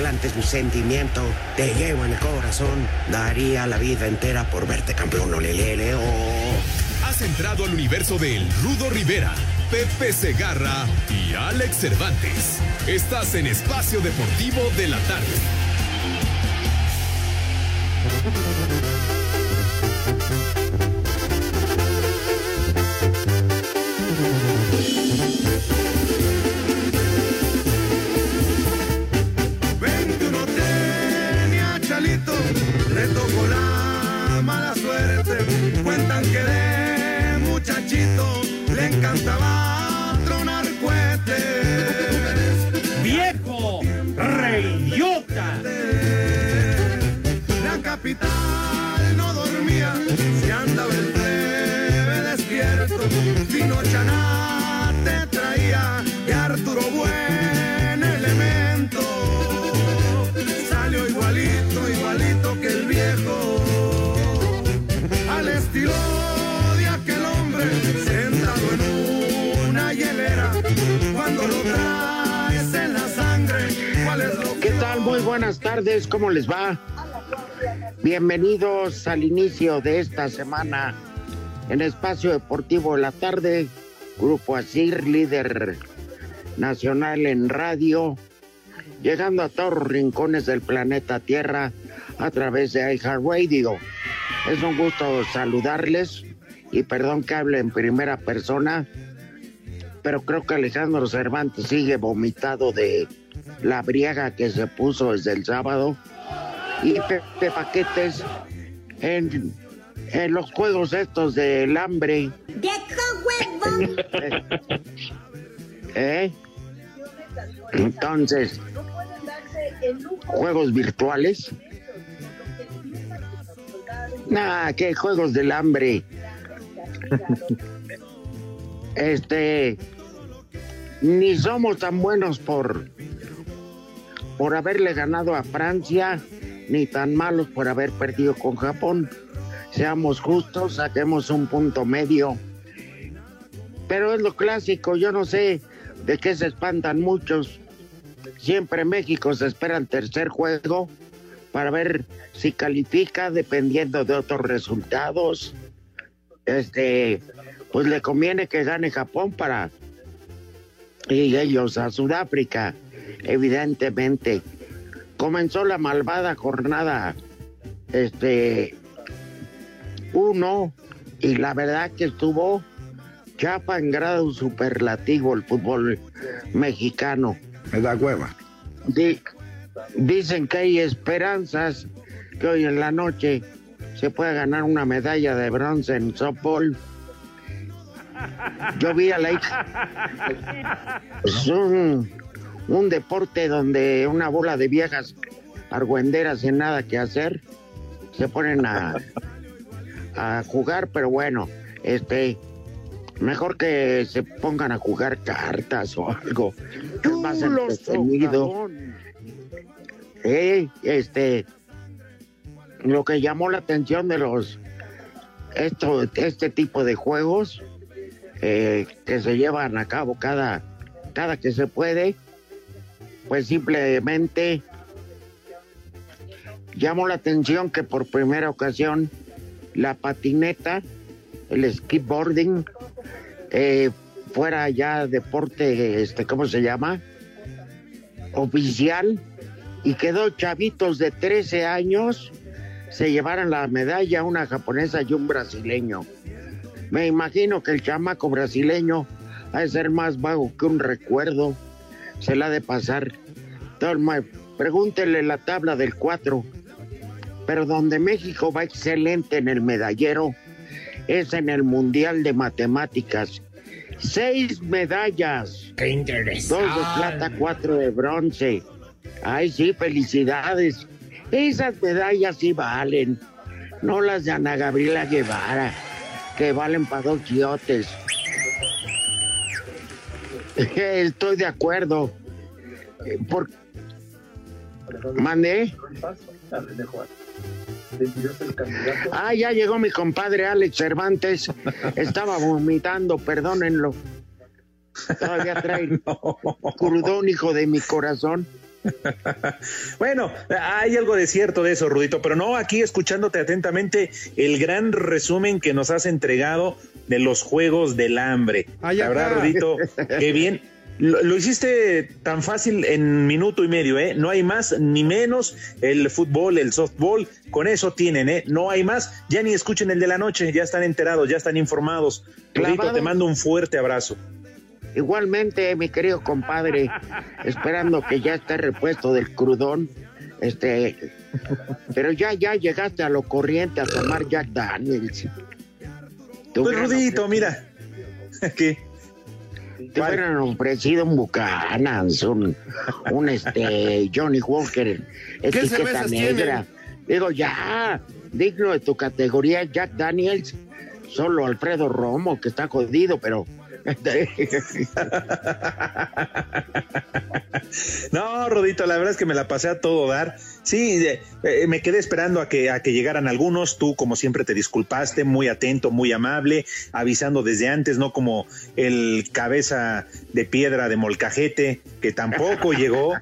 mezclantes mis sentimientos, te llevo en el corazón. Daría la vida entera por verte campeón, olelele. Has entrado al universo de El Rudo Rivera, Pepe Segarra y Alex Cervantes. Estás en Espacio Deportivo de la Tarde. Que de muchachito le encantaba tronar cohetes. ¡Viejo! ¡Reyota! La capital no dormía, se andaba el breve despierto. Vino Chanate traía y Arturo Buen Buenas tardes, ¿cómo les va? Bienvenidos al inicio de esta semana en Espacio Deportivo de la Tarde, Grupo Asir, líder nacional en radio, llegando a todos los rincones del planeta Tierra a través de iHeartRadio. Es un gusto saludarles y perdón que hable en primera persona, pero creo que Alejandro Cervantes sigue vomitado de la briega que se puso desde el sábado y Pepe Paquetes en, en los juegos estos del hambre. ¿Eh? Entonces, juegos virtuales. Nah, que juegos del hambre. Este, ni somos tan buenos por por haberle ganado a Francia, ni tan malos por haber perdido con Japón. Seamos justos, saquemos un punto medio. Pero es lo clásico, yo no sé de qué se espantan muchos. Siempre México se espera el tercer juego para ver si califica dependiendo de otros resultados. Este, pues le conviene que gane Japón para y ellos a Sudáfrica, evidentemente. Comenzó la malvada jornada este uno y la verdad que estuvo chapa en grado superlativo el fútbol mexicano. Me da hueva. Di- dicen que hay esperanzas que hoy en la noche se pueda ganar una medalla de bronce en softball. Yo vi a la hija. Es un, un deporte donde una bola de viejas argüenderas sin nada que hacer se ponen a, a jugar, pero bueno, este mejor que se pongan a jugar cartas o algo. Es más entretenido. Eh, este, lo que llamó la atención de los, esto, este tipo de juegos eh, que se llevan a cabo cada, cada que se puede, pues simplemente llamó la atención que por primera ocasión la patineta, el skateboarding, eh, fuera ya deporte, este, ¿cómo se llama? Oficial y quedó chavitos de 13 años se llevaron la medalla una japonesa y un brasileño. Me imagino que el chamaco brasileño ha de ser más vago que un recuerdo. Se la ha de pasar. Pregúntele la tabla del 4. Pero donde México va excelente en el medallero es en el Mundial de Matemáticas. Seis medallas. Qué interesante. Dos de plata, cuatro de bronce. Ay, sí, felicidades. Esas medallas sí valen. No las de Ana Gabriela Guevara, que valen para dos quiotes. Estoy de acuerdo. Eh, Por... ¿Mandé? Ah, ya llegó mi compadre Alex Cervantes. Estaba vomitando, perdónenlo. Todavía trae crudón, hijo de mi corazón. bueno, hay algo de cierto de eso, Rudito, pero no, aquí escuchándote atentamente el gran resumen que nos has entregado de los Juegos del Hambre. La verdad, Rudito, qué bien. Lo, hiciste tan fácil en minuto y medio, ¿eh? No hay más ni menos. El fútbol, el softball, con eso tienen, ¿eh? No hay más. Ya ni escuchen el de la noche, ya están enterados, ya están informados. Rudito, te mando un fuerte abrazo. Igualmente, mi querido compadre, esperando que ya esté repuesto del crudón. Este, pero ya, ya llegaste a lo corriente a tomar Jack Daniels. Pues Rudito, mira. ¿Qué? Te hubieran ofrecido un Buchanan, un, un este, Johnny Walker, etiqueta negra. Digo, ya, digno de tu categoría, Jack Daniels, solo Alfredo Romo, que está jodido, pero no, Rodito, la verdad es que me la pasé a todo dar. Sí, eh, me quedé esperando a que, a que llegaran algunos. Tú, como siempre, te disculpaste, muy atento, muy amable, avisando desde antes, no como el cabeza de piedra de molcajete, que tampoco llegó.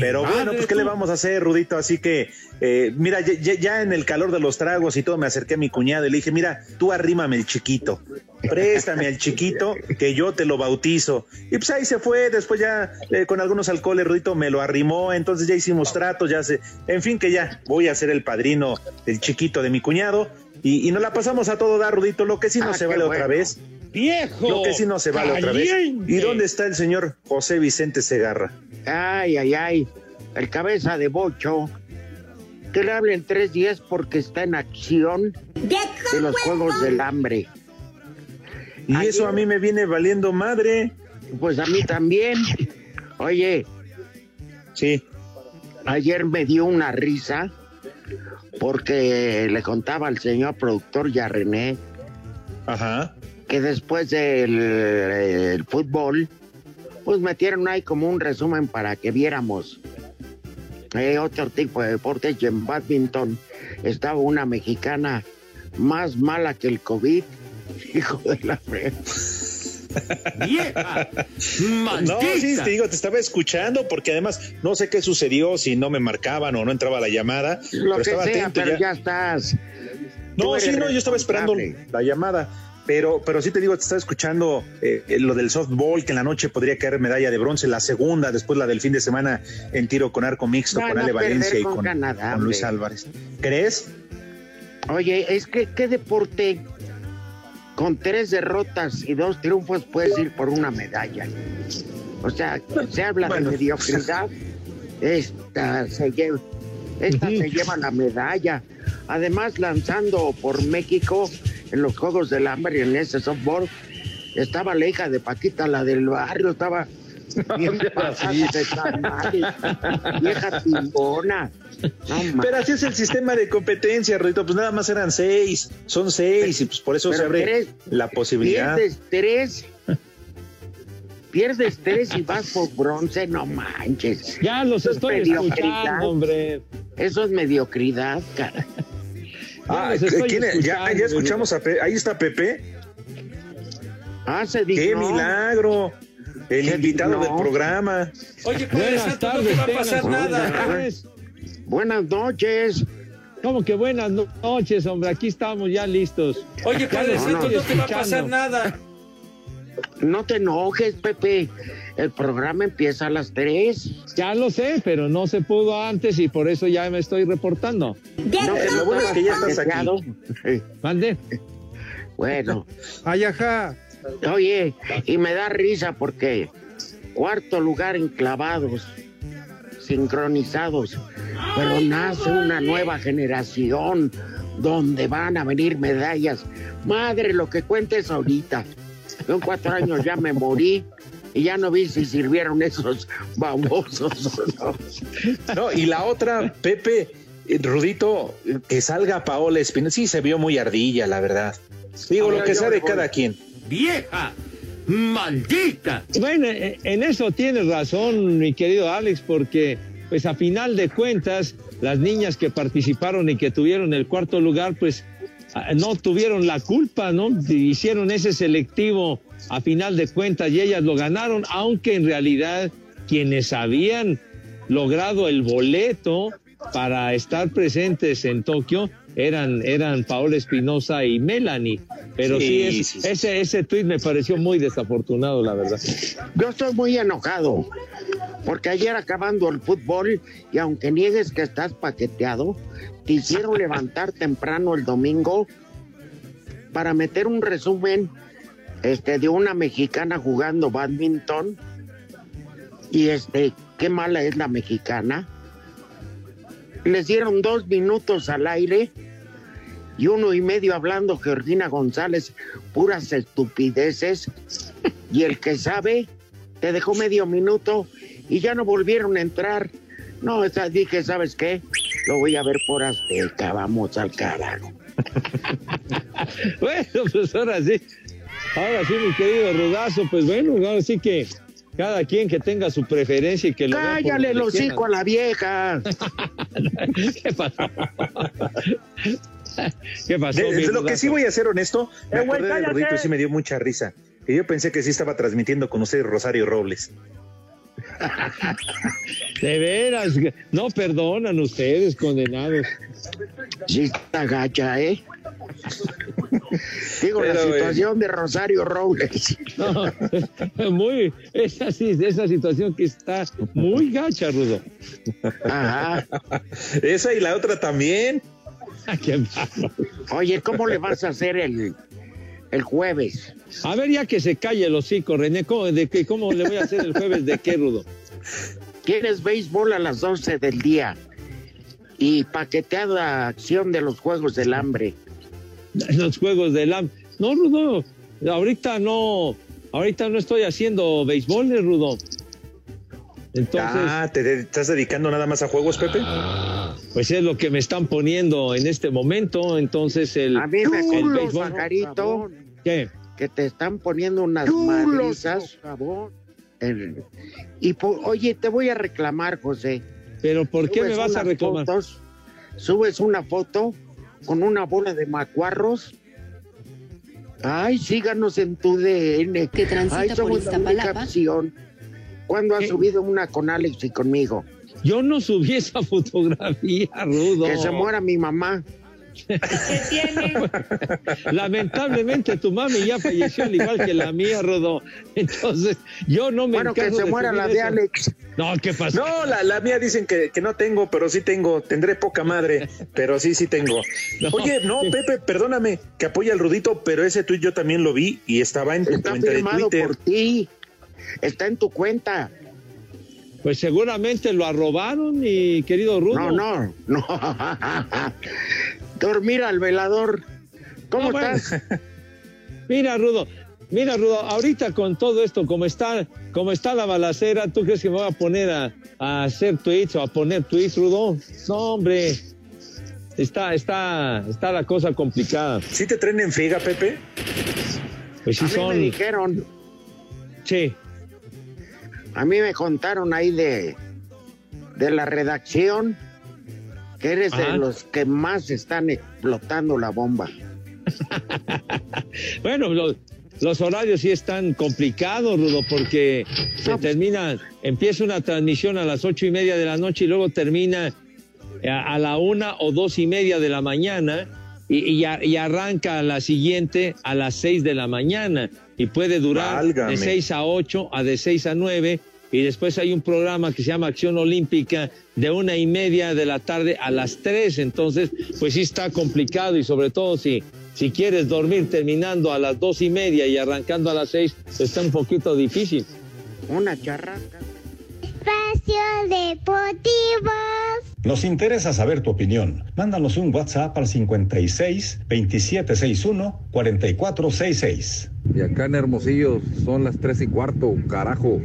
Pero bueno, pues, ¿qué le vamos a hacer, Rudito? Así que, eh, mira, ya, en el calor de los tragos y todo, me acerqué a mi cuñado y le dije, mira, tú arrímame el chiquito, préstame al chiquito, que yo te lo bautizo. Y pues ahí se fue, después ya eh, con algunos alcoholes, Rudito me lo arrimó, entonces ya hicimos tratos, ya se, en fin, que ya voy a ser el padrino del chiquito de mi cuñado. Y, nos la pasamos a todo dar, Rudito, lo que sí no ah, se vale otra vez. Viejo. Lo que sí no se vale otra vez. ¿Y dónde está el señor José Vicente Segarra? Ay, ay, ay. El cabeza de bocho. Que le hablen tres días porque está en acción de los Juegos del Hambre. Y eso a mí me viene valiendo madre. Pues a mí también. Oye. Sí. Ayer me dio una risa porque le contaba al señor productor ya René. Ajá. Que después del fútbol, pues metieron ahí como un resumen para que viéramos eh, otro tipo de deportes. Y en badminton estaba una mexicana más mala que el COVID hijo de la fe. ¡Vieja! No, sí, te digo, te estaba escuchando porque además no sé qué sucedió, si no me marcaban o no entraba la llamada. Lo pero que sea, pero ya. estás. No, sí, no, yo estaba esperando la llamada. Pero, pero sí te digo, te estaba escuchando eh, lo del softball, que en la noche podría caer medalla de bronce, la segunda, después la del fin de semana en tiro con arco mixto, con Ale Valencia y con, con Luis Álvarez. ¿Crees? Oye, es que qué deporte con tres derrotas y dos triunfos puedes ir por una medalla. O sea, se habla de mediocridad. Esta se lleva, esta se lleva la medalla. Además, lanzando por México en los Juegos del Hambre y en ese softball, estaba la hija de Paquita, la del barrio, estaba vieja timbona. Pero así es el sistema de competencia, Rodito. Pues nada más eran seis. Son seis y pues por eso se abre la posibilidad. Pierdes tres. Pierdes tres y vas por bronce, no manches. Ya los estoy escuchando, hombre. Eso es mediocridad, cara. Ah, ya, ya, escuchamos a Pepe. Ahí está Pepe. Ah, se ¡Qué milagro! El invitado del programa. Oye, Buenas tardes, no te va a pasar nada. Buenas noches. ¿Cómo que buenas noches, hombre? Aquí estamos ya listos. Oye, Padre no, no, te va a pasar nada. No te enojes, Pepe. El programa empieza a las tres. Ya lo sé, pero no se pudo antes y por eso ya me estoy reportando. No, lo bueno es que ya estás aquí. Mande. Bueno. Ay, ajá. Oye, y me da risa porque cuarto lugar en clavados, sincronizados pero nace una nueva generación donde van a venir medallas. Madre, lo que cuentes ahorita. Yo en cuatro años ya me morí y ya no vi si sirvieron esos babosos o no. No, y la otra, Pepe, eh, Rudito, que salga Paola Espinosa. Sí, se vio muy ardilla, la verdad. Digo, lo que sea de cada quien. ¡Vieja! ¡Maldita! Bueno, eh, en eso tienes razón, mi querido Alex, porque pues a final de cuentas, las niñas que participaron y que tuvieron el cuarto lugar, pues ah, no tuvieron la culpa, ¿no? Hicieron ese selectivo a final de cuentas y ellas lo ganaron, aunque en realidad quienes habían logrado el boleto para estar presentes en Tokio eran, eran Paola Espinosa y Melanie. Pero sí, ese, ese tweet me pareció muy desafortunado, la verdad. Yo estoy muy enojado, porque ayer acabando el fútbol, y aunque niegues que estás paqueteado, te hicieron levantar temprano el domingo para meter un resumen este, de una mexicana jugando badminton. Y este, qué mala es la mexicana. Les dieron dos minutos al aire y uno y medio hablando Georgina González, puras estupideces. Y el que sabe, te dejó medio minuto y ya no volvieron a entrar. No, dije, ¿sabes qué? Lo voy a ver por Azteca, vamos al carajo. bueno, pues ahora sí, ahora sí, mi querido Rudazo, pues bueno, ahora sí que cada quien que tenga su preferencia y que lo Cállale el hocico a la vieja. ¿Qué pasó? ¿Qué pasó? De, lo que sí voy a ser honesto, me eh, acordé del y sí me dio mucha risa. Y yo pensé que sí estaba transmitiendo con usted Rosario Robles. De veras, no perdonan ustedes, condenados. Sí, está gacha, ¿eh? Digo, la situación de Rosario Robles. muy, esa, esa situación que está muy gacha, Rudo. Ajá. Esa y la otra también. Oye, ¿cómo le vas a hacer el, el jueves? A ver, ya que se calle el hocico, René, ¿cómo, de ¿cómo le voy a hacer el jueves de qué, Rudo? ¿Quieres béisbol a las 12 del día? Y paqueteada acción de los Juegos del Hambre. Los Juegos del Hambre. No, Rudo, ahorita no, ahorita no estoy haciendo béisbol, ¿eh, Rudo. Entonces, ah, ¿te estás dedicando nada más a juegos, Pepe? Pues es lo que me están poniendo en este momento. Entonces, el. A mí me béisbol, ¿Qué? Que te están poniendo unas madrizas. favor. y oye, te voy a reclamar, José. ¿Pero por qué me vas a reclamar? subes una foto con una bola de macuarros. Ay, síganos en tu DN. Que transita Ay, por Iztapalapa. ¿Cuándo has subido una con Alex y conmigo? Yo no subí esa fotografía, Rudo. Que se muera mi mamá. ¿Qué tiene? Lamentablemente tu mami ya falleció al igual que la mía, Rudo. Entonces, yo no me Bueno, que se muera la de Alex. No, ¿qué pasó? No, la, mía dicen que, no tengo, pero sí tengo. Tendré poca madre, pero sí, sí tengo. Oye, no, Pepe, perdóname, que apoya al Rudito, pero ese tuit yo también lo vi y estaba en tu cuenta de Twitter. por ti. Está en tu cuenta. Pues seguramente lo arrobaron, mi querido Rudo. No, no, no. Dormir al velador. ¿Cómo estás? Mira, Rudo, mira, Rudo, ahorita con todo esto, como está, como está la balacera, ¿tú crees que me voy a poner a, hacer tweets o a poner tweets, Rudo? No, hombre. Está, está, está la cosa complicada. ¿Sí te traen en figa, Pepe? Pues sí son. me dijeron. Sí. A mí me contaron ahí de, de la redacción que eres de los que más están explotando la bomba. bueno, los, horarios sí están complicados, Rudo, porque se pues termina, empieza una transmisión a las ocho y media de la noche y luego termina a, la una o dos y media de la mañana y, y, arranca la siguiente a las seis de la mañana y puede durar de 6 a 8 a de 6 a 9 y después hay un programa que se llama Acción Olímpica de una y media de la tarde a las 3, entonces pues sí está complicado y sobre todo si, si quieres dormir terminando a las dos y media y arrancando a las 6, pues está un poquito difícil. Una charraca. Espacio Deportivo. Nos interesa saber tu opinión. Mándanos un WhatsApp al 56 2761 4466. Y acá en Hermosillo son las tres y cuarto, carajo.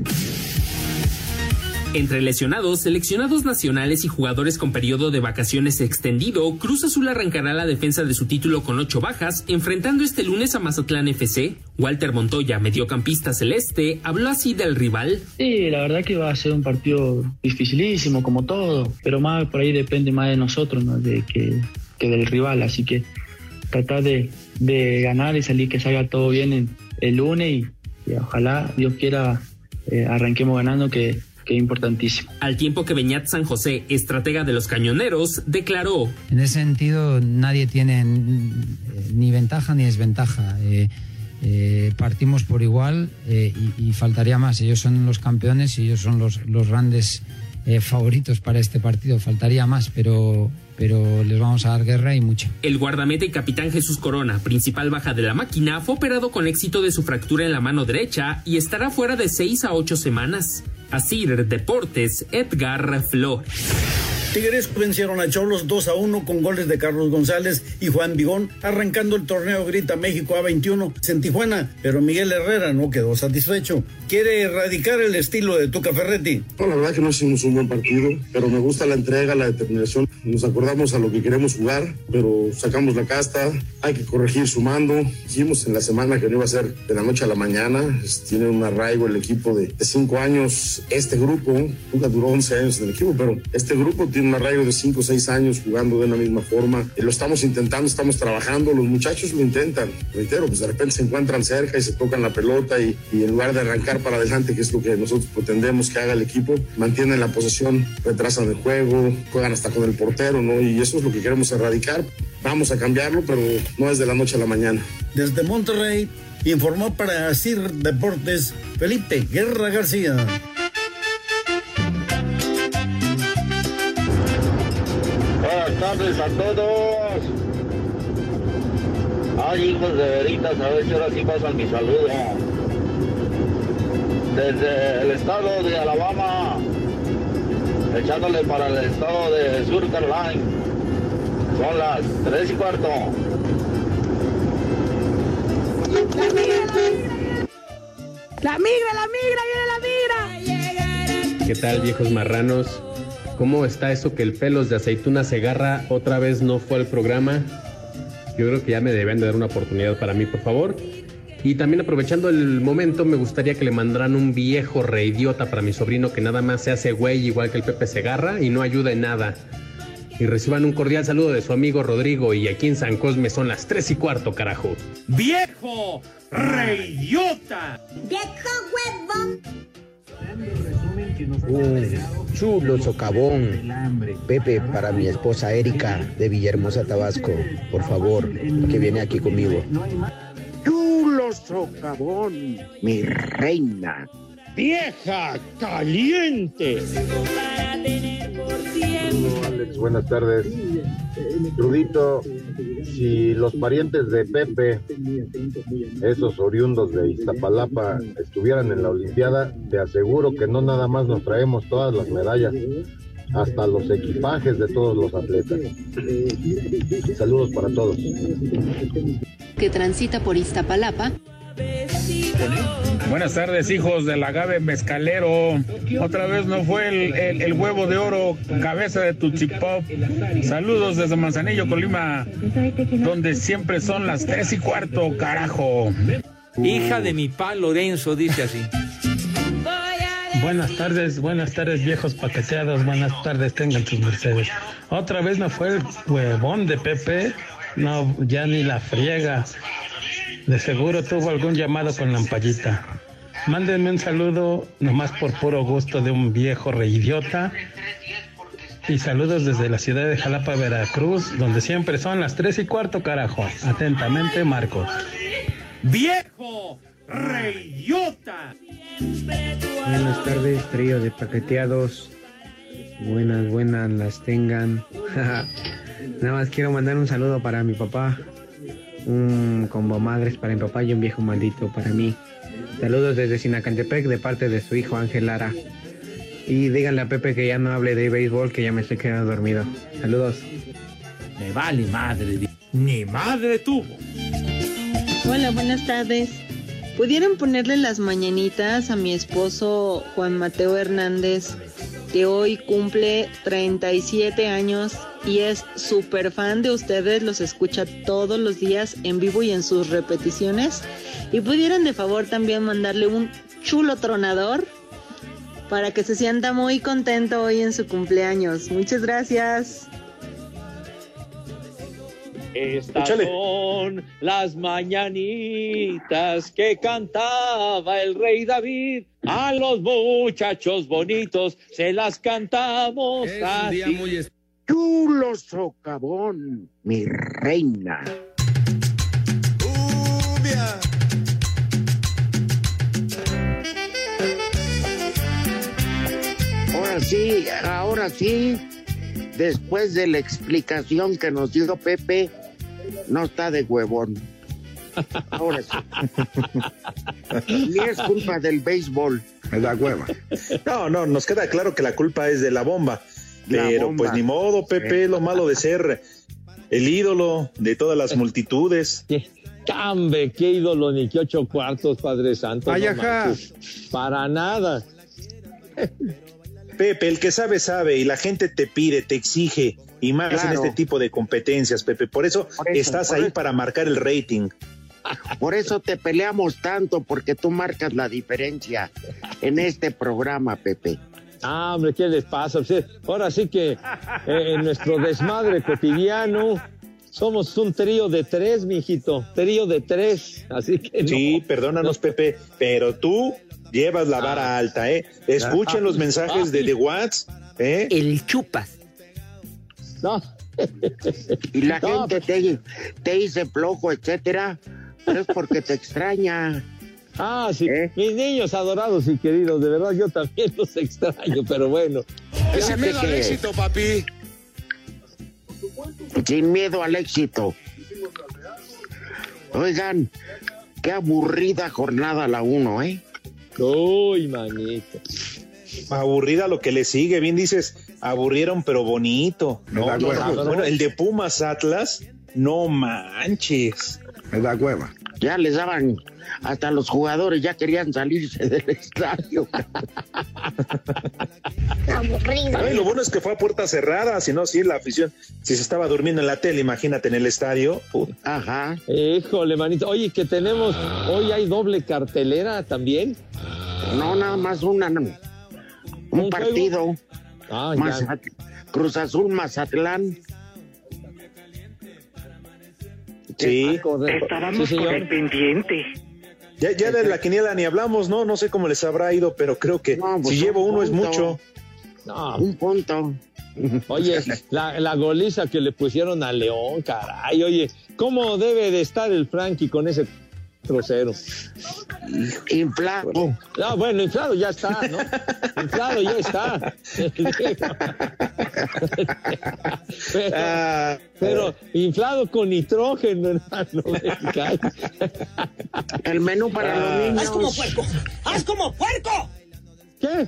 Entre lesionados, seleccionados nacionales y jugadores con periodo de vacaciones extendido, Cruz Azul arrancará la defensa de su título con ocho bajas, enfrentando este lunes a Mazatlán FC. Walter Montoya, mediocampista celeste, habló así del rival. Sí, la verdad que va a ser un partido dificilísimo, como todo, pero más por ahí depende más de nosotros, ¿no? de que, del rival, así que tratar de, ganar y salir que salga todo bien el lunes y, ojalá Dios quiera eh, arranquemos ganando que que importantísimo. Al tiempo que Beñat San José, estratega de los cañoneros, declaró. En ese sentido, nadie tiene ni ventaja ni desventaja. Eh, eh, partimos por igual eh, y, y, faltaría más. Ellos son los campeones y ellos son los, los grandes eh, favoritos para este partido. Faltaría más, pero, pero les vamos a dar guerra y mucho. El guardameta y capitán Jesús Corona, principal baja de la máquina, fue operado con éxito de su fractura en la mano derecha y estará fuera de 6 a 8 semanas. Asir Deportes, Edgar Flores. Tigres vencieron a Cholos 2 a 1 con goles de Carlos González y Juan Vigón, arrancando el torneo Grita México A21 en Tijuana, pero Miguel Herrera no quedó satisfecho. Quiere erradicar el estilo de Tuca Ferretti. No, la verdad que no hicimos un buen partido, pero me gusta la entrega, la determinación. Nos acordamos a lo que queremos jugar, pero sacamos la casta, hay que corregir sumando. Dijimos en la semana que no iba a ser de la noche a la mañana, tiene un arraigo el equipo de, de cinco años. Este grupo, Tuca duró 11 años en el equipo, pero este grupo tiene un arraigo de 5 o 6 años jugando de la misma forma. Eh, lo estamos intentando, estamos trabajando, los muchachos lo intentan. Reitero, pues de repente se encuentran cerca y se tocan la pelota y, y, en lugar de arrancar para adelante, que es lo que nosotros pretendemos que haga el equipo, mantienen la posesión, retrasan el juego, juegan hasta con el portero, ¿no? Y eso es lo que queremos erradicar. Vamos a cambiarlo, pero no es de la noche a la mañana. Desde Monterrey, informó para CIR Deportes Felipe Guerra García. Tardes a todos. Ay, hijos de veritas, a ver si ahora sí pasan mi saludo. Desde el estado de Alabama, echándole para el estado de Sur Carolina. Son las tres y cuarto. La migra, la migra, viene la migra. ¿Qué tal, viejos marranos? ¿Cómo está eso que el pelos de aceituna se agarra otra vez no fue al programa? Yo creo que ya me deben de dar una oportunidad para mí, por favor. Y también aprovechando el momento, me gustaría que le mandaran un viejo reidiota para mi sobrino que nada más se hace güey igual que el Pepe Segarra y no ayuda en nada. Y reciban un cordial saludo de su amigo Rodrigo y aquí en San Cosme son las tres y cuarto, carajo. ¡Viejo reidiota! ¡Viejo huevón! Un chulo socavón. Pepe, para mi esposa Erika de Villahermosa, Tabasco. Por favor, que viene aquí conmigo. Chulo socavón, mi reina. Vieja caliente. Alex, buenas tardes. Rudito, si los parientes de Pepe, esos oriundos de Iztapalapa, estuvieran en la Olimpiada, te aseguro que no nada más nos traemos todas las medallas, hasta los equipajes de todos los atletas. Saludos para todos. Que transita por Iztapalapa. Buenas tardes, hijos del agave mezcalero. Otra vez no fue el, el, el huevo de oro, cabeza de Tuchipop. Saludos desde Manzanillo, Colima, donde siempre son las tres y cuarto, carajo. Hija de mi pa Lorenzo, dice así. Buenas tardes, buenas tardes, viejos paqueteados. Buenas tardes, tengan sus mercedes. Otra vez no fue el huevón de Pepe. No, ya ni la friega. De seguro tuvo algún llamado con la ampallita. Mándenme un saludo, nomás por puro gusto, de un viejo reidiota. Y saludos desde la ciudad de Jalapa, Veracruz, donde siempre son las tres y cuarto, carajo. Atentamente, Marcos. ¡Viejo reidiota! Buenas tardes, trío de paqueteados. Buenas, buenas las tengan. Nada más quiero mandar un saludo para mi papá, un combo madres para mi papá y un viejo maldito para mí. Saludos desde Sinacantepec de parte de su hijo Ángel Lara. Y díganle a Pepe que ya no hable de béisbol, que ya me estoy quedando dormido. Saludos. Me vale madre, ni madre tuvo. Hola, buenas tardes. ¿Pudieron ponerle las mañanitas a mi esposo Juan Mateo Hernández, que hoy cumple 37 años y es súper fan de ustedes, los escucha todos los días en vivo y en sus repeticiones? Y pudieran de favor también mandarle un chulo tronador para que se sienta muy contento hoy en su cumpleaños. Muchas gracias. Estas son las mañanitas que cantaba el rey David A los muchachos bonitos se las cantamos Es un así. día muy Chulo socavón, mi reina. Ahora sí, ahora sí, después de la explicación que nos dio Pepe, no está de huevón. Ahora sí. Ni es culpa del béisbol. Me da hueva. No, no, nos queda claro que la culpa es de la bomba. La Pero bomba. pues ni modo, Pepe, lo malo de ser el ídolo de todas las multitudes. Cambe, qué ídolo, ni qué ocho cuartos, Padre Santo. Ay, no. Para nada. Pepe, el que sabe, sabe, y la gente te pide, te exige, y más en este tipo de competencias, Pepe. Por eso, Por eso, estás por ahí eso. para marcar el rating. Por eso te peleamos tanto, porque tú marcas la diferencia en este programa, Pepe. Ah, hombre, ¿qué les pasa? O sea, ahora sí que eh, en nuestro desmadre cotidiano somos un trío de tres, mijito. Trío de tres. Así que no. Sí, perdónanos, Pepe, pero tú llevas la vara alta, ¿eh? Escuchen los mensajes de The Watts, ¿eh? El chupas. No. Y la No, gente te, te dice flojo, etcétera, es porque te extraña. Ah, sí. ¿Eh? Mis niños adorados y queridos, de verdad yo también los extraño, pero bueno. Ese miedo al éxito, papi. Sin miedo al éxito. Oigan, qué aburrida jornada la uno, ¿eh? Uy, manito. Aburrida lo que le sigue, bien dices, aburrieron pero bonito. No, no, no, bueno, el de Pumas Atlas, no manches. Me da hueva. Ya les daban, hasta los jugadores ya querían salirse del estadio. Ay, lo bueno es que fue a puerta cerrada, si no, sí, la afición, si se estaba durmiendo en la tele, imagínate en el estadio. puta. Ajá. Híjole, manito. Oye, que tenemos, hoy hay doble cartelera también. No, nada más una, un ¿Un partido. Ah. Mazat- Cruz Azul Mazatlán. Sí. Sí, señor. pendiente. Ya, ya de la quiniela ni hablamos, ¿no? No sé cómo les habrá ido, pero creo que No, pues si llevo un uno es mucho. No, Un punto. Oye, la, la goliza que le pusieron a León, caray. Oye, ¿cómo debe de estar el Frankie con ese trocero? Inflado. No, bueno, inflado ya está, ¿no? Inflado ya está. pero, Ah, pero inflado con nitrógeno, hermano. El menú para los niños. puerco! ¡Haz como puerco! ¿Qué?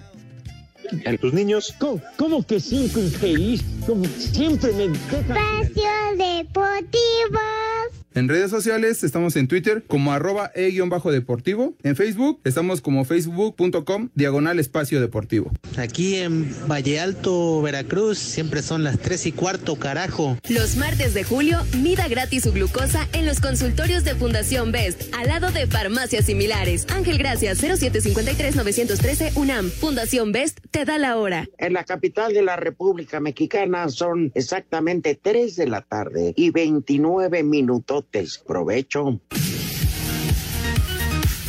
tus niños. ¿Cómo, cómo que cinco infeliz? Como siempre me dejan... Espacio Deportivo. En redes sociales estamos en Twitter como arroba e-deportivo. En Facebook estamos como facebook.com diagonal espacio deportivo. Aquí en Valle Alto, Veracruz, siempre son las 3 y cuarto, carajo. Los martes de julio, mida gratis su glucosa en los consultorios de Fundación Best, al lado de farmacias similares. Ángel Gracias, 0753-913 UNAM. Fundación Best te da la hora. En la capital de la República Mexicana son exactamente 3 de la tarde y 29 minutotes. Provecho.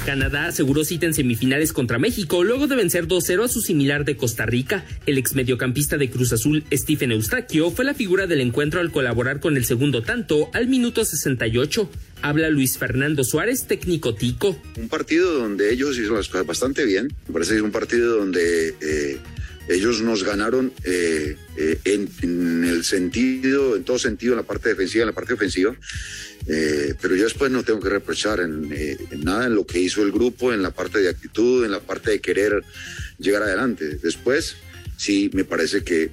Canadá aseguró cita en semifinales contra México luego de vencer 2-0 a su similar de Costa Rica. El ex mediocampista de Cruz Azul, Stephen Eustaquio, fue la figura del encuentro al colaborar con el segundo tanto al minuto 68. Habla Luis Fernando Suárez, técnico tico. Un partido donde ellos hicieron las cosas bastante bien. Me parece que es un partido donde eh, ellos nos ganaron eh, eh, en, el sentido, en todo sentido, en la parte defensiva, en la parte ofensiva. Eh, pero yo después no tengo que reprochar en nada en lo que hizo el grupo, en la parte de actitud, en la parte de querer llegar adelante. Después, sí, me parece que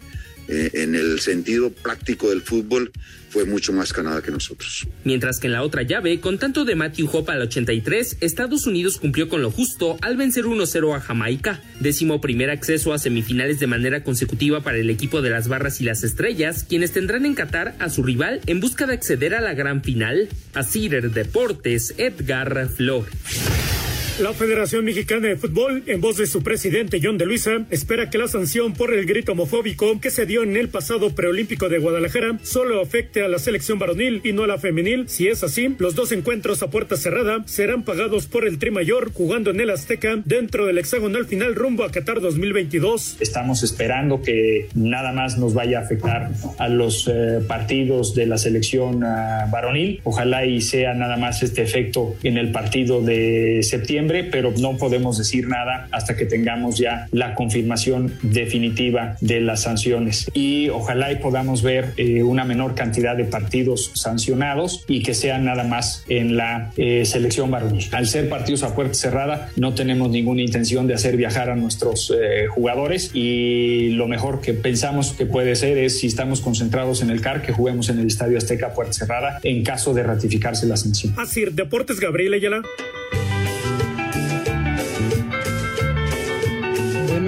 eh, en el sentido práctico del fútbol fue mucho más Canadá que nosotros. Mientras que en la otra llave, con tanto de Matthew Hope al 83, Estados Unidos cumplió con lo justo al vencer 1-0 a Jamaica. Décimo primer acceso a semifinales de manera consecutiva para el equipo de las barras y las estrellas, quienes tendrán en Qatar a su rival en busca de acceder a la gran final. A Cider Deportes, Edgar Flores. La Federación Mexicana de Fútbol, en voz de su presidente John de Luisa, espera que la sanción por el grito homofóbico que se dio en el pasado preolímpico de Guadalajara solo afecte a la selección varonil y no a la femenil. Si es así, los dos encuentros a puerta cerrada serán pagados por el Tri Mayor jugando en el Azteca dentro del hexagonal final rumbo a Qatar 2022. Estamos esperando que nada más nos vaya a afectar a los eh, partidos de la selección uh, varonil. Ojalá y sea nada más este efecto en el partido de septiembre pero no podemos decir nada hasta que tengamos ya la confirmación definitiva de las sanciones. Y ojalá podamos ver eh, una menor cantidad de partidos sancionados y que sean nada más en la eh, selección varonil. Al ser partidos a puerta cerrada, no tenemos ninguna intención de hacer viajar a nuestros eh, jugadores y lo mejor que pensamos que puede ser es si estamos concentrados en el CAR, que juguemos en el Estadio Azteca a puerta cerrada en caso de ratificarse la sanción. Así, Deportes Gabriel Ayala.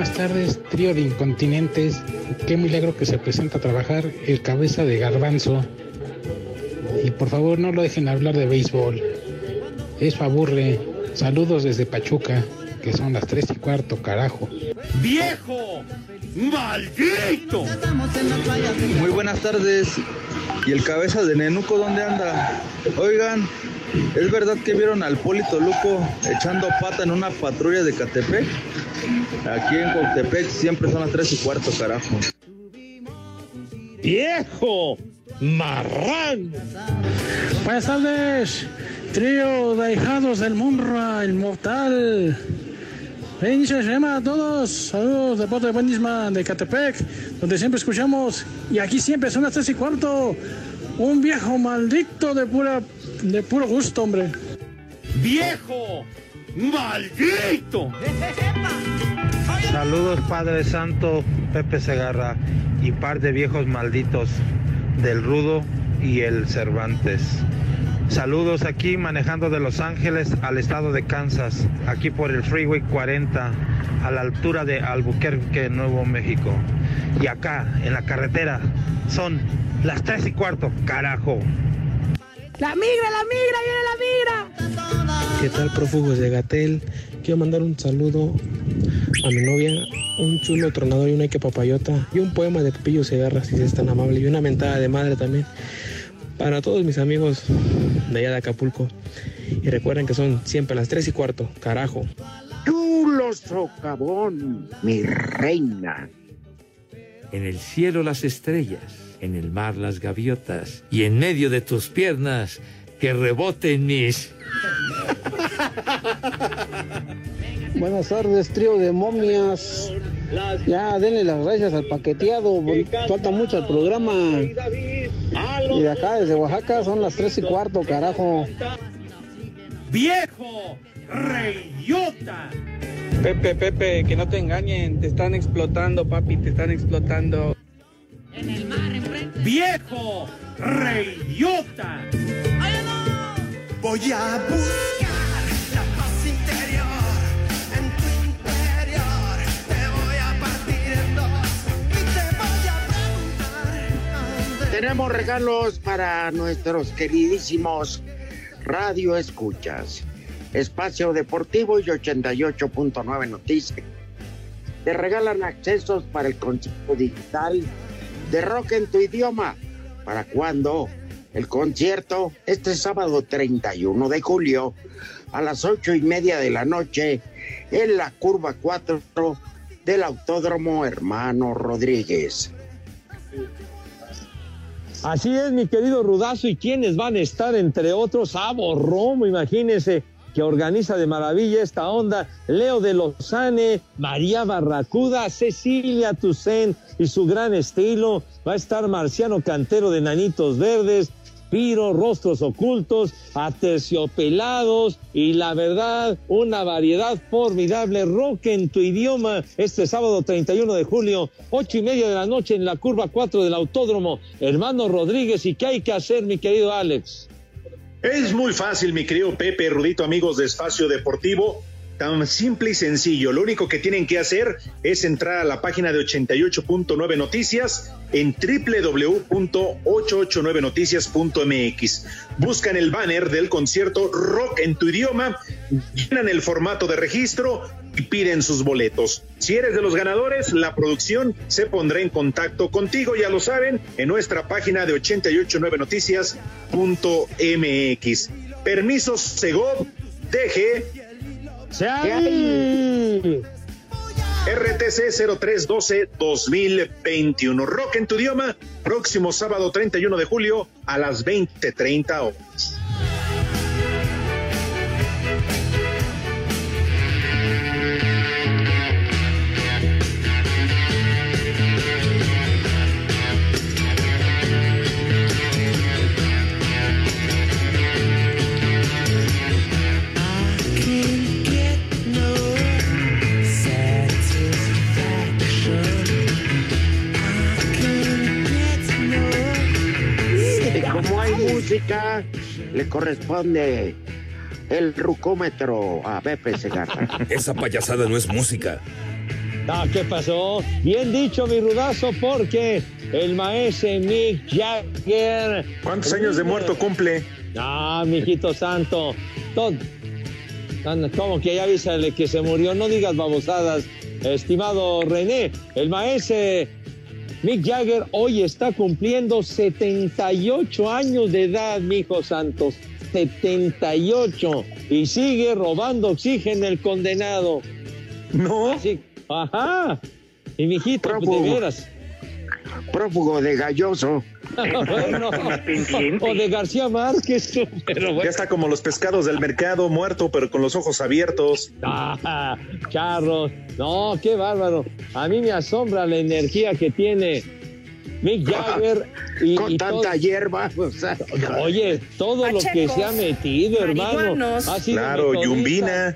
Buenas tardes, trío de incontinentes. Qué milagro que se presenta a trabajar el cabeza de garbanzo. Y por favor no lo dejen hablar de béisbol. Eso aburre. Saludos desde Pachuca, que son las tres y cuarto, carajo. ¡Viejo! ¡Maldito! Muy buenas tardes. ¿Y el cabeza de Nenuco dónde anda? Oigan, ¿es verdad que vieron al Polito Luco echando pata en una patrulla de Catepec? Aquí en Coctepec siempre son las 3 y cuarto, carajo. ¡Viejo! ¡Marrán! Buenas tardes, trío de hijados del Munra, el mortal. Inicio de a todos. Saludos, de Buenisma de Catepec, donde siempre escuchamos. Y aquí siempre son las 3 y cuarto. Un viejo maldito de pura de puro gusto, hombre. ¡Viejo! ¡Maldito! Saludos Padre Santo, Pepe Segarra y par de viejos malditos del Rudo y el Cervantes. Saludos aquí manejando de Los Ángeles al estado de Kansas, aquí por el Freeway 40, a la altura de Albuquerque, Nuevo México. Y acá, en la carretera, son las tres y cuarto, carajo. La migra, la migra, viene la migra. ¿Qué tal, prófugos de Gatel? Quiero mandar un saludo a mi novia, un chulo tronador y una que papayota y un poema de Pepillo Segarra, si es tan amable, y una mentada de madre también. Para todos mis amigos de allá de Acapulco. Y recuerden que son siempre las 3 y cuarto, carajo. Chulo socavón, mi reina. En el cielo las estrellas en el mar las gaviotas y en medio de tus piernas que reboten mis... Buenas tardes, trío de momias. Ya, denle las gracias al paqueteado. Falta mucho al programa. Y de acá, desde Oaxaca, son las tres y cuarto, carajo. ¡Viejo! ¡Reyota! Pepe, Pepe, que no te engañen. Te están explotando, papi, te están explotando. En el mar viejo reyota. Voy a buscar la paz interior en tu interior. Te voy a partir en dos y te voy a preguntar. Tenemos regalos para nuestros queridísimos radio escuchas. Espacio Deportivo y 88.9 Noticias. Te regalan accesos para el concierto digital de rock en tu idioma. ¿Para cuándo? El concierto este sábado 31 de julio a las ocho y media de la noche en la curva 4 del Autódromo Hermano Rodríguez. Así es, mi querido Rudazo, y quienes van a estar, entre otros, Sabo Romo, imagínense, que organiza de maravilla esta onda, Leo de Lozane, María Barracuda, Cecilia Tucen y su gran estilo, va a estar Marciano Cantero de Nanitos Verdes, Piro, Rostros Ocultos, Aterciopelados y la verdad, una variedad formidable, rock en tu idioma, este sábado 31 de julio, ocho y media de la noche en la curva 4 del Autódromo, hermano Rodríguez, ¿y qué hay que hacer, mi querido Alex? Es muy fácil, mi querido Pepe, Rudito, amigos de Espacio Deportivo. Tan simple y sencillo. Lo único que tienen que hacer es entrar a la página de 88.9 Noticias en www.889noticias.mx. Buscan el banner del concierto Rock en tu idioma, llenan el formato de registro y piden sus boletos. Si eres de los ganadores, la producción se pondrá en contacto contigo, ya lo saben, en nuestra página de 889noticias.mx. Permisos Segov, DG RTC 0312-2021. Rock en tu idioma, próximo sábado 31 de julio a las 20:30 horas. Música, le corresponde el rucómetro a Pepe Segarra. Esa payasada no es música. Ah, ¿qué pasó? Bien dicho, mi rudazo, porque el maestro Mick Jagger. ¿Cuántos años de muerto cumple? Ah, mijito santo. Todo. Como que ya avísale que se murió, no digas babosadas, estimado René. El maestro Mick Jagger hoy está cumpliendo 78 años de edad, mijo santos. 78. Y sigue robando oxígeno el condenado. No. Así, ajá. Y mijito, pues, de veras. Prófugo de galloso. Bueno, o de García Márquez, pero Ya bueno. está como los pescados del mercado, muerto, pero con los ojos abiertos. Ah, charros. No, qué bárbaro. A mí me asombra la energía que tiene Mick Jagger y, Con y tanta todo- hierba. o sea, Oye, todo lo que se ha metido, hermano. Ha sido Claro, metodista, yumbina.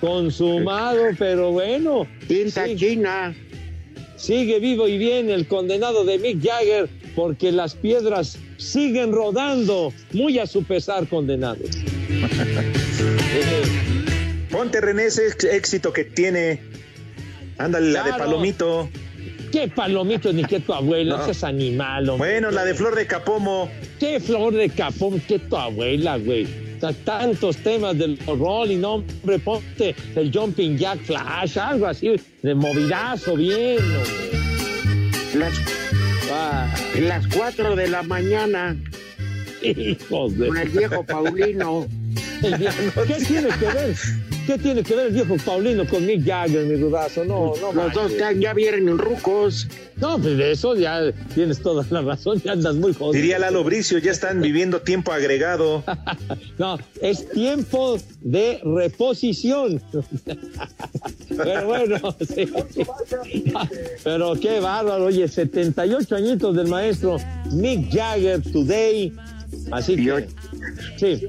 Consumado, pero bueno. Tinta china. Sigue vivo y bien el condenado de Mick Jagger porque las piedras siguen rodando, muy a su pesar, condenado. Ponte René ese éxito que tiene. Ándale, la de. Palomito. ¿Qué palomito ni qué tu abuela? No. Ese es animal, hombre. Bueno, la de Flor de Capomo. ¿Qué flor de capón? ¿Qué tu abuela, güey? Tantos temas del rolling, hombre, ponte el jumping jack flash, algo así, de movidazo, bien. hombre. Las, Ah, las 4 de la mañana. hijos de... Con el viejo Paulino. ¿Qué tiene que ver? ¿Qué tiene que ver el viejo Paulino con Mick Jagger, mi dudazo? No, no. Los dos ya, ya vienen rucos. No, pues de eso ya tienes toda la razón, ya andas muy jodido. Diría Lalo Bricio, ya están viviendo tiempo agregado. No, es tiempo de reposición. Pero bueno, sí. Pero qué bárbaro, oye, 78 añitos del maestro Mick Jagger today. Así que, sí.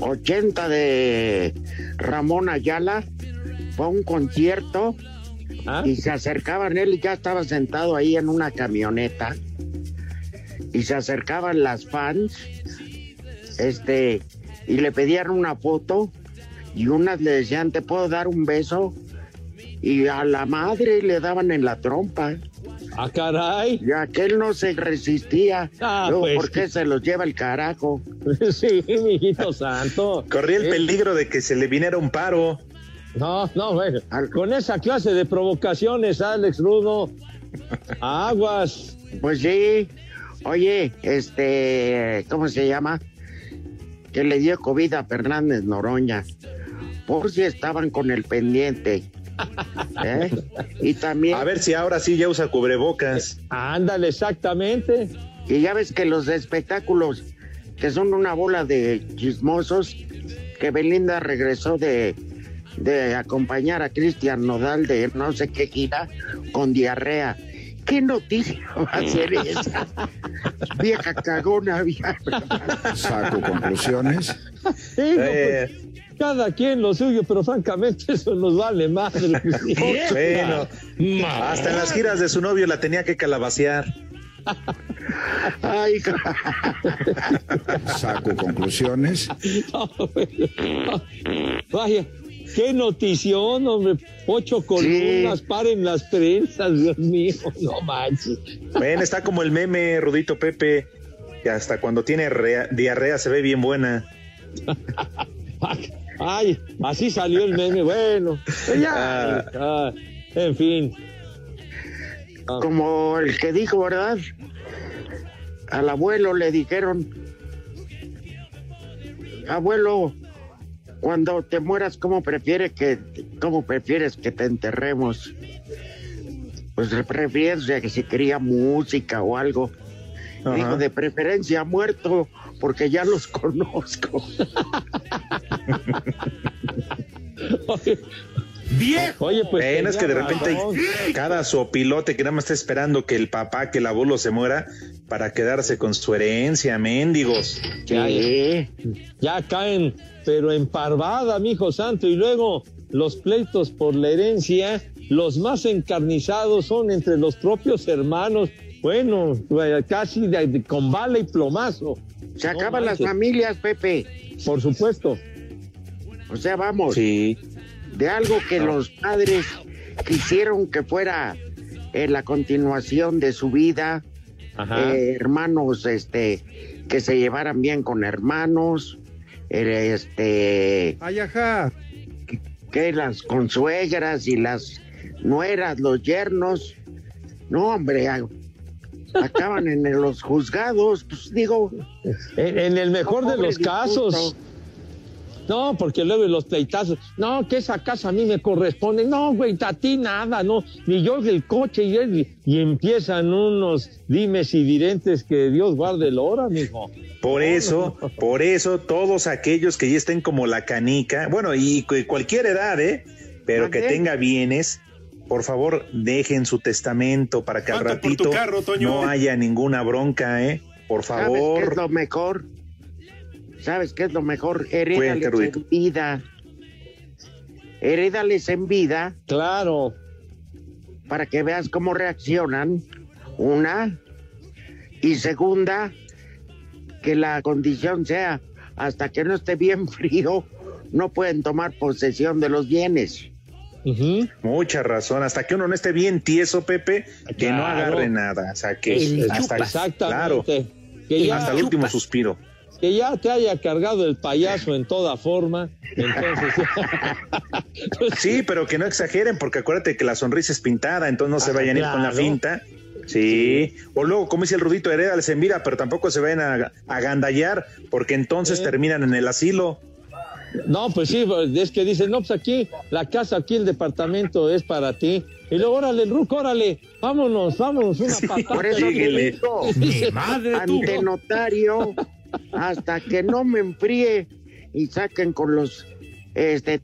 80 de Ramón Ayala. Fue a un concierto. ¿Ah? Y se acercaban, él ya estaba sentado ahí en una camioneta. Y se acercaban las fans. Este. Y le pedían una foto. Y unas le decían, ¿te puedo dar un beso? Y a la madre le daban en la trompa. Ah, caray. Y aquel no se resistía. Ah, Luego, pues. ¿por qué se los lleva el carajo? Sí, mijito santo. Corría el Eh, peligro de que se le viniera un paro. No, no, bueno, con esa clase de provocaciones, Alex Rudo, aguas. Pues sí. Oye, este, ¿cómo se llama? Que le dio COVID a Fernández Noroña. Por si estaban con el pendiente. ¿Eh? Y también. A ver si ahora sí ya usa cubrebocas. Ándale, exactamente. Y ya ves que los espectáculos, que son una bola de chismosos, que Belinda regresó de, de acompañar a Cristian Nodal de no sé qué gira con diarrea. ¿Qué noticia va a ser esa? Vieja cagona, vieja. Saco conclusiones. Digo, Eh. Cada quien lo suyo, pero francamente eso nos vale madre. Bueno, hasta en las giras de su novio la tenía que calabacear. Ay, Saco conclusiones. Vaya, qué notición, hombre. Ocho columnas, paren las prensas, Dios mío, no manches. Ven, está como el meme, Rudito Pepe, que hasta cuando tiene rea- diarrea se ve bien buena. Ay, así salió el meme, bueno. Ya, ah, en fin. Como el que dijo, ¿verdad? Al abuelo le dijeron, abuelo, cuando te mueras, ¿cómo prefiere que, cómo prefieres que te enterremos? Pues prefieres que si quería música o algo. Ajá. Dijo, de preferencia muerto, porque ya los conozco. Viejo. Oye, pues. Ven, es que de repente cada sopilote que nada más está esperando que el papá, que el abuelo se muera para quedarse con su herencia, mendigos. Ya, ya, ya caen, pero en parvada, mijo santo. Y luego los pleitos por la herencia, los más encarnizados son entre los propios hermanos. Bueno, casi de- de- con bala y plomazo. Se No acaban las familias, Pepe. Por supuesto. O sea, vamos. Sí. De algo que los padres quisieron que fuera eh, la continuación de su vida. Ajá. Eh, hermanos, este, que se llevaran bien con hermanos. eh, este. Ay, ajá. Que las consuegras y las nueras, los yernos. No, hombre, acaban en los juzgados. Pues digo. En, en el mejor de los casos. No, porque luego los pleitazos. No, que esa casa a mí me corresponde. No, güey, a ti nada, no. Ni yo del coche y él. Y empiezan unos dimes y direntes que Dios guarde el hora, mijo. Por eso, por eso, todos aquellos que ya estén como la canica, bueno, y cu- cualquier edad, ¿eh? Pero que tenga bienes, por favor, dejen su testamento para que al ¿Cuánto por tu ratito carro, no haya ninguna bronca, ¿eh? Por ¿Sabes qué es favor. lo mejor? ¿Sabes qué es lo mejor? Herédales Rudito. en vida. Herédales en vida Claro. para que veas cómo reaccionan. Una. Y segunda, que la condición sea hasta que no esté bien frío, no pueden tomar posesión de los bienes. Mucha razón. Hasta que uno no esté bien tieso, Pepe, que no agarre nada. O sea, que El hasta, claro. Que ya, hasta el último suspiro. que ya te haya cargado el payaso en toda forma. Entonces, Sí, pero que no exageren, porque acuérdate que la sonrisa es pintada, entonces no se Ah, vayan a ir con la finta. Sí. O luego, como dice el Rudito, herédales en vida, pero tampoco se vayan a, a gandallar, porque entonces terminan en el asilo. No, pues sí, es que dicen, no, pues aquí, la casa, aquí el departamento es para ti. Y luego, órale, el ruco, órale, vámonos, vámonos, una patada. Por eso digo, Mi madre, ante notario, hasta que no me enfríe y saquen con los este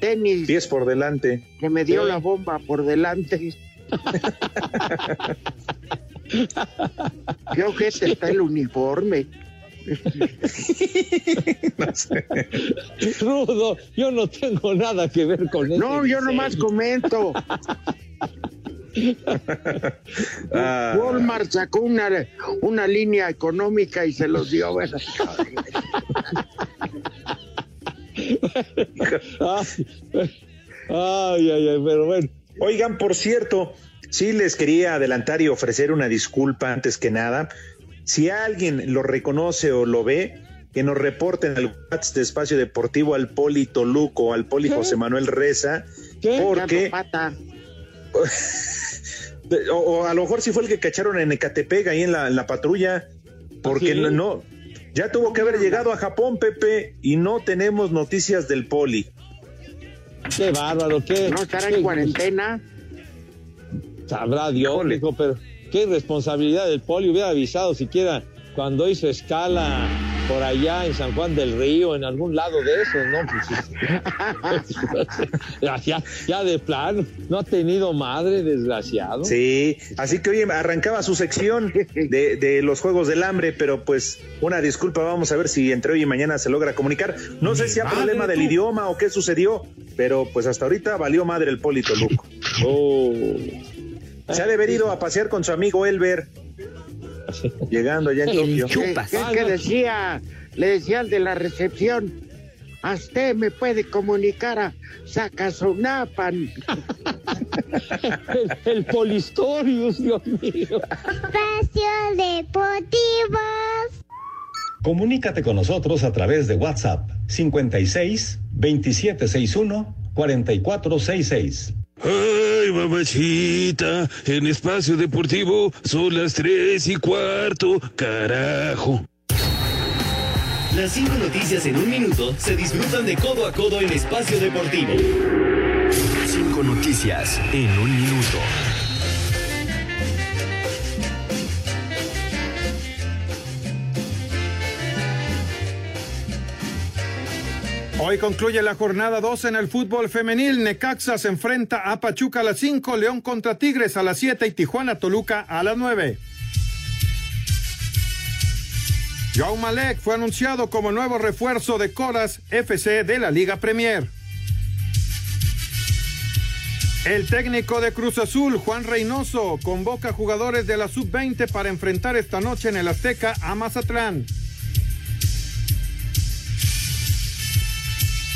tenis Pies por delante. que me dio Sí. la bomba por delante. Qué ojete está el uniforme. Rudo, yo no tengo nada que ver con eso. No, yo nomás comento. Ah, Walmart sacó una, una línea económica y se los dio. Ay, ay, ay, pero bueno. Oigan, por cierto, sí les quería adelantar y ofrecer una disculpa antes que nada. Si alguien lo reconoce o lo ve, que nos reporten al WhatsApp de Espacio Deportivo al Poli Toluco, al Poli José Manuel Reza, porque Pata. o, o a lo mejor si fue el que cacharon en Ecatepec ahí en la, en la patrulla, porque ¿Ah, sí? no, no, ya tuvo que haber llegado a Japón, Pepe, y no tenemos noticias del Poli. Qué bárbaro, qué. ¿No estará qué- en cuarentena? Sabrá Dios, pero qué irresponsabilidad del poli. Hubiera avisado siquiera cuando hizo escala por allá en San Juan del Río, en algún lado de esos, ¿no? Pues, ya, ya, de plano, no ha tenido madre, desgraciado. Sí, así que oye, arrancaba su sección de, de los Juegos del Hambre, pero pues una disculpa, vamos a ver si entre hoy y mañana se logra comunicar. No sé si hay madre, problema del idioma o qué sucedió, pero pues hasta ahorita valió madre el Polito Luco. Oh. Se ha de haber ido a pasear con su amigo Elber, llegando allá en Tokio. ¿Qué, qué- qué decía? Le decía al de la recepción. a usted me puede comunicar a Sacazonapan. el, el Polistorius, Dios mío. Espacio Deportivo. Comunícate con nosotros a través de WhatsApp 56 2761 4466. Ay, mamachita, en espacio deportivo son las tres y cuarto, carajo. Las cinco noticias en un minuto se disfrutan de codo a codo en espacio deportivo. Cinco noticias en un minuto. Hoy concluye la jornada 2 en el fútbol femenil. Necaxa se enfrenta a Pachuca a las 5, León contra Tigres a las 7 y Tijuana Toluca a las 9. Joao Malek fue anunciado como nuevo refuerzo de Coras FC de la Liga Premier. El técnico de Cruz Azul, Juan Reynoso, convoca jugadores de la sub-20 para enfrentar esta noche en el Azteca a Mazatlán.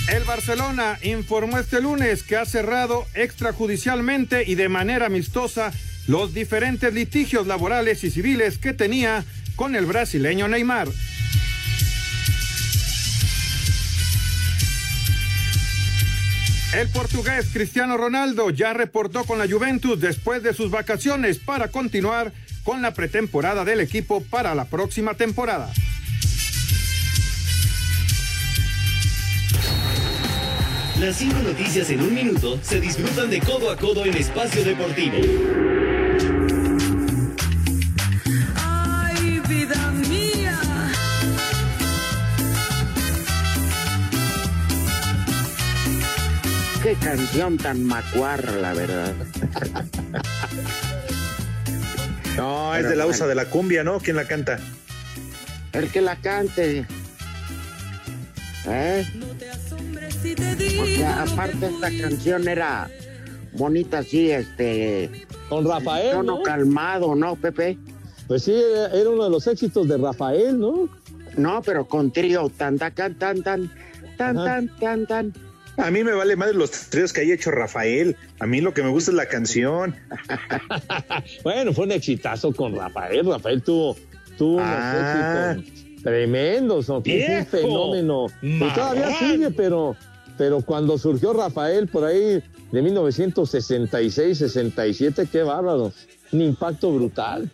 El Barcelona informó este lunes que ha cerrado extrajudicialmente y de manera amistosa los diferentes litigios laborales y civiles que tenía con el brasileño Neymar. El portugués Cristiano Ronaldo ya reportó con la Juventus después de sus vacaciones para continuar con la pretemporada del equipo para la próxima temporada. Las cinco noticias en un minuto se disfrutan de codo a codo en espacio deportivo. Ay, vida mía. Qué canción tan macuarra, la verdad. No, es de la usa de la cumbia, ¿no? ¿Quién la canta? El que la cante. ¿Eh? Porque aparte esta canción era bonita así, este... Con Rafael, Tono ¿no? calmado, ¿no, Pepe? Pues sí, era uno de los éxitos de Rafael, ¿no? No, pero con trío, tan, tan, tan, tan, tan, tan, tan. A mí me vale madre los tríos que haya hecho Rafael. A mí lo que me gusta es la canción. bueno, fue un exitazo con Rafael. Rafael tuvo, tuvo ah, unos éxitos tremendos. ¿no? Viejo, es un fenómeno. Y todavía sigue, pero pero cuando surgió Rafael por ahí de 1966, 67, qué bárbaro. Un impacto brutal.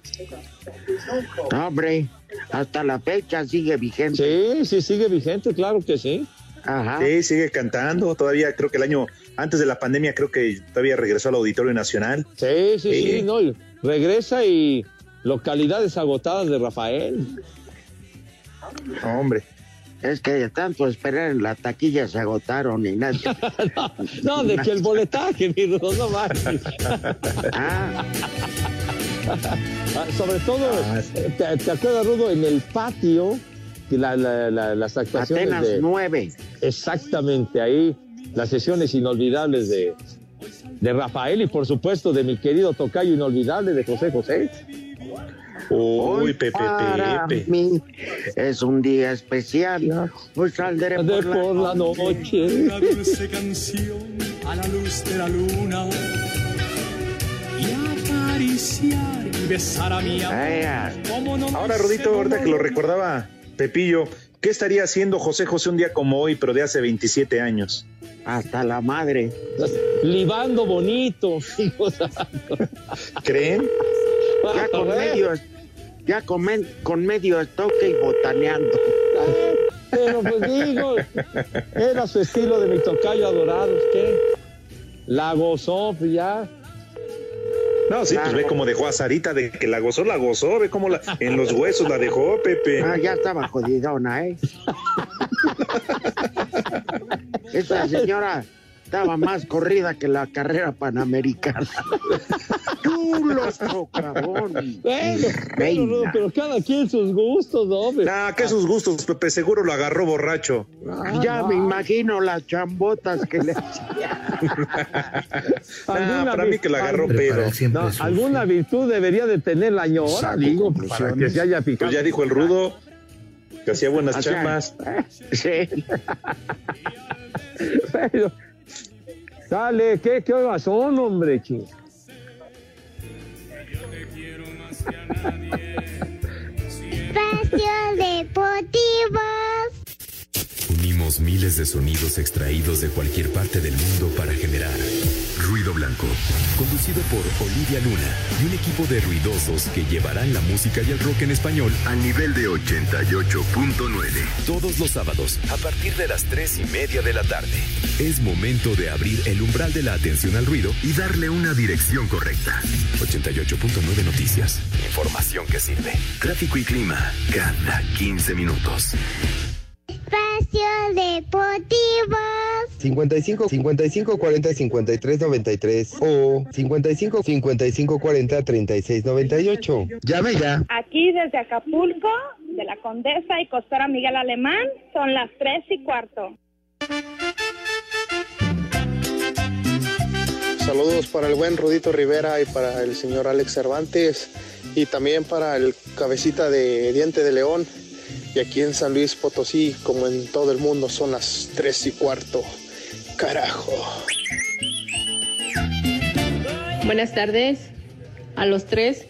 No, hombre, hasta la fecha sigue vigente. Sí, sí, sigue vigente, claro que sí. Ajá. Sí, sigue cantando. Todavía creo que el año antes de la pandemia, creo que todavía regresó al Auditorio Nacional. Sí, sí, sí, Sí. no, regresa y localidades agotadas de Rafael. Hombre. Es que de tanto esperar en la taquilla se agotaron y nadie. No, de que el boletaje, mi Rudo, no más. Ah. Ah, Sobre todo, eh, ¿te, te acuerdas, Rudo, en el patio, la- la- la- las actuaciones Atenas de... 9. Exactamente, ahí, las sesiones inolvidables de, de Rafael y, por supuesto, de mi querido tocayo inolvidable de José José. Uy, Pepe, Para Pepe. mí es un día especial. Hoy saldré por, De la, por la noche. Una dulce canción a la luz de la luna. Y acariciar y besar a mi amor. Como no Ahora, Rodito, ahorita que lo recordaba Pepillo, ¿qué estaría haciendo José José un día como hoy, pero de hace 27 años? Hasta la madre. Libando bonito. ¿Creen? Ya con medio, ya con, con medio estoque y botaneando. Pero pues digo, era su estilo de mi tocayo adorado, ¿qué? La gozó, pues, ya. No, sí, pues ve cómo dejó a Sarita, de que la gozó, la gozó, ve cómo la, en los huesos la dejó, Pepe. Ah, ya estaba jodidona, ¿eh? Esa señora estaba más corrida que la carrera panamericana. Chulo socavón. Bueno, Rudo, pero cada quien sus gustos, ¿no? hombre? Ah, que sus gustos, Pepe, seguro lo agarró borracho. ya me imagino las chambotas que le Ah, para mí que la agarró. No, alguna virtud debería de tener la ñora, digo, para conclusiones. que se haya picado. Pues ya dijo el rudo. Que hacía buenas O sea, chambas. Sí. Pero, Dale, ¿qué, qué son, hombre, ching? Espacio Deportivo. Miles de sonidos extraídos de cualquier parte del mundo para generar Ruido Blanco, conducido por Olivia Luna y un equipo de ruidosos que llevarán la música y el rock en español al nivel de 88.9. Todos los sábados, a partir de las 3 y media de la tarde. Es momento de abrir el umbral de la atención al ruido y darle una dirección correcta. 88.9 Noticias. Información que sirve. Tráfico y clima cada 15 minutos. Espacio Deportivo. 55 55 40 53 93 o 55 55 40 36 98. Llame ya. Aquí desde Acapulco, de la Condesa y Costora Miguel Alemán, son las tres y cuarto. Saludos para el buen Rudito Rivera y para el señor Alex Cervantes y también para el cabecita de Diente de León. Y aquí en San Luis Potosí, como en todo el mundo, son las tres y cuarto. Carajo. Buenas tardes a los tres.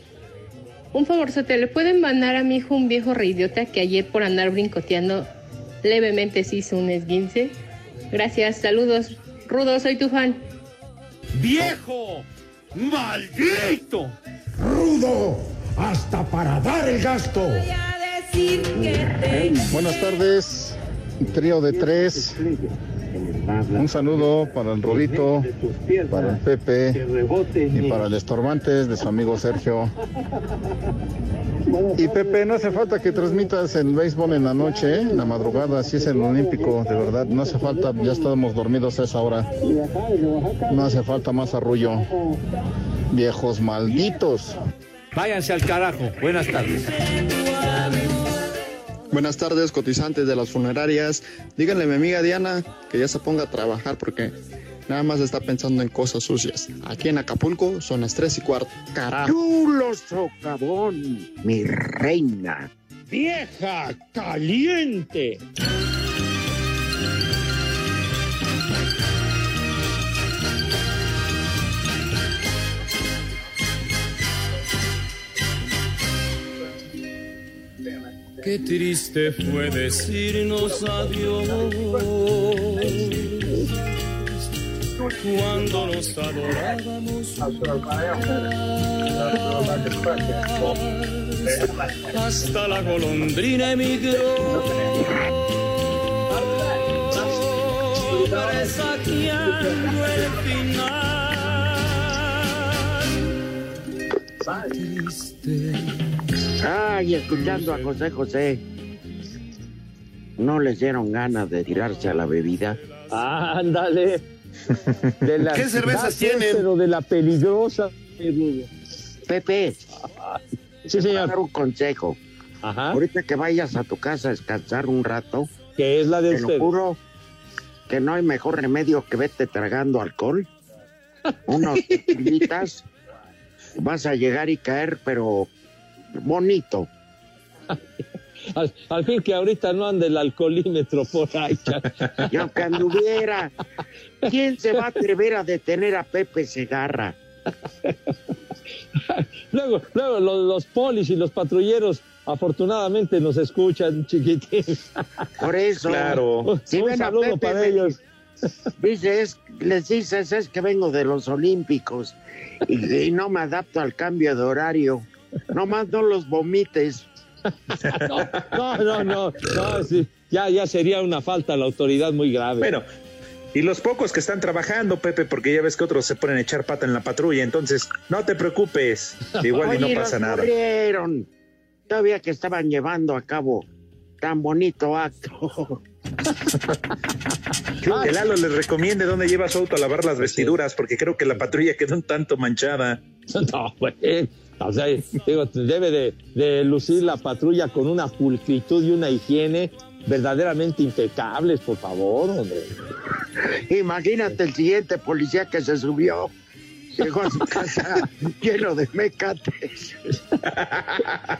Un favor, ¿le pueden mandar a mi hijo un viejo reidiota que ayer por andar brincoteando levemente se hizo un esguince? Gracias, saludos. Rudo, soy tu fan. ¡Viejo! ¡Maldito! ¡Rudo! ¡Hasta para dar el gasto! Buenas tardes, trío de tres. Un saludo para el Rudito, para el Pepe y para el Estorbantes de su amigo Sergio. Y Pepe, no hace falta que transmitas el béisbol en la noche, en la madrugada, así es el Olímpico, de verdad. No hace falta, ya estamos dormidos a esa hora. No hace falta más arrullo. Viejos malditos. Váyanse al carajo. Buenas tardes. Buenas tardes, cotizantes de las funerarias. Díganle a mi amiga Diana que ya se ponga a trabajar porque nada más está pensando en cosas sucias. Aquí en Acapulco son las tres y cuarto. Carajo. Chulo socavón, mi reina. ¡Vieja caliente! Qué triste fue decirnos adiós cuando nos adorábamos. Hasta la golondrina emigró. Presagiando el final. Triste. Ay, escuchando a José José. ¿No les dieron ganas de tirarse a la bebida? Ándale. De la- ¿Qué cervezas tienen? Pero de la peligrosa. Pepe. Sí, señor. dar un consejo. Ahorita que vayas a tu casa a descansar un rato. Que es la de te usted. lo juro que no hay mejor remedio que vete tragando alcohol. Unos tequilitas. Vas a llegar y caer, pero bonito. Al, al fin que ahorita no anda el alcoholímetro por ahí. Y aunque anduviera, ¿quién se va a atrever a detener a Pepe Segarra? Luego, luego los, los polis y los patrulleros afortunadamente nos escuchan, chiquitín. Por eso. Un, Si un ven a saludo Pepe, para ellos. Dices, les dices, es que vengo de los Olímpicos y, y no me adapto al cambio de horario. Nomás no los vomites. No, no, no, no, sí, ya, ya sería una falta a la autoridad muy grave. Bueno, y los pocos que están trabajando, Pepe, porque ya ves que otros se ponen a echar pata en la patrulla, entonces no te preocupes, igual y no pasa los nada. corrieron. Todavía que estaban llevando a cabo tan bonito acto. Que Lalo les recomiende dónde lleva su auto a lavar las vestiduras, porque creo que la patrulla quedó un tanto manchada. No, güey. O sea, digo, debe de, de lucir la patrulla con una pulcritud y una higiene verdaderamente impecables, por favor, hombre. Imagínate el siguiente policía que se subió. llegó a su casa lleno de mecates.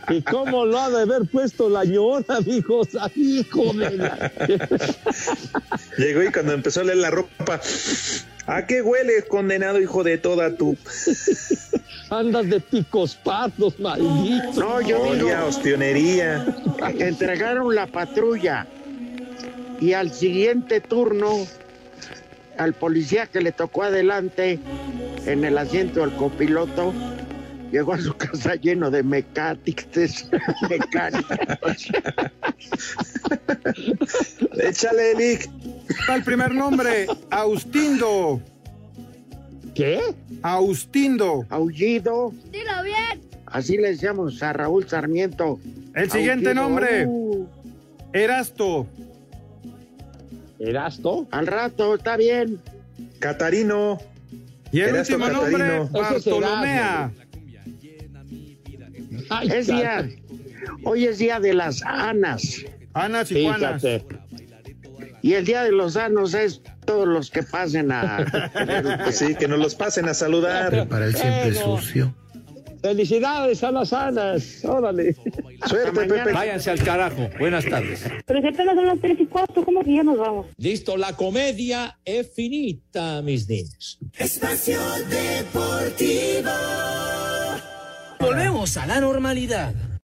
¿Y cómo lo ha de haber puesto la ñora, hijo? Hijo de la... Llegó y cuando empezó a leer la ropa, ¿a qué huele, condenado hijo de toda tu? Andas de picos pardos, maldito. No, yo digo, Olía a ostionería. entregaron la patrulla y al siguiente turno, al policía que le tocó adelante en el asiento del copiloto, llegó a su casa lleno de mecáticos, mecánicos. Échale. Está el primer nombre, Austindo. ¿Qué? Austindo. Aullido, Dilo bien. así le decíamos a Raúl Sarmiento. El siguiente Aullido. nombre, Uh, Erasto. ¿Erasto? al rato, está bien. Catarino. Y el Erasto último nombre, Catarino. Bartolomea. Ay, Es día, hoy es día de las anas. Anas y Juanas. Fíjate. Y el día de los anos es todos los que pasen a. Sí, que nos los pasen a saludar. Para el siempre sucio. Felicidades a las anas. Órale. Suerte, Pepe. Váyanse al carajo. Buenas tardes. Pero si apenas son las tres y cuatro, ¿cómo que ya nos vamos? Listo, la comedia es finita, mis niños. Espacio Deportivo. Volvemos a la normalidad.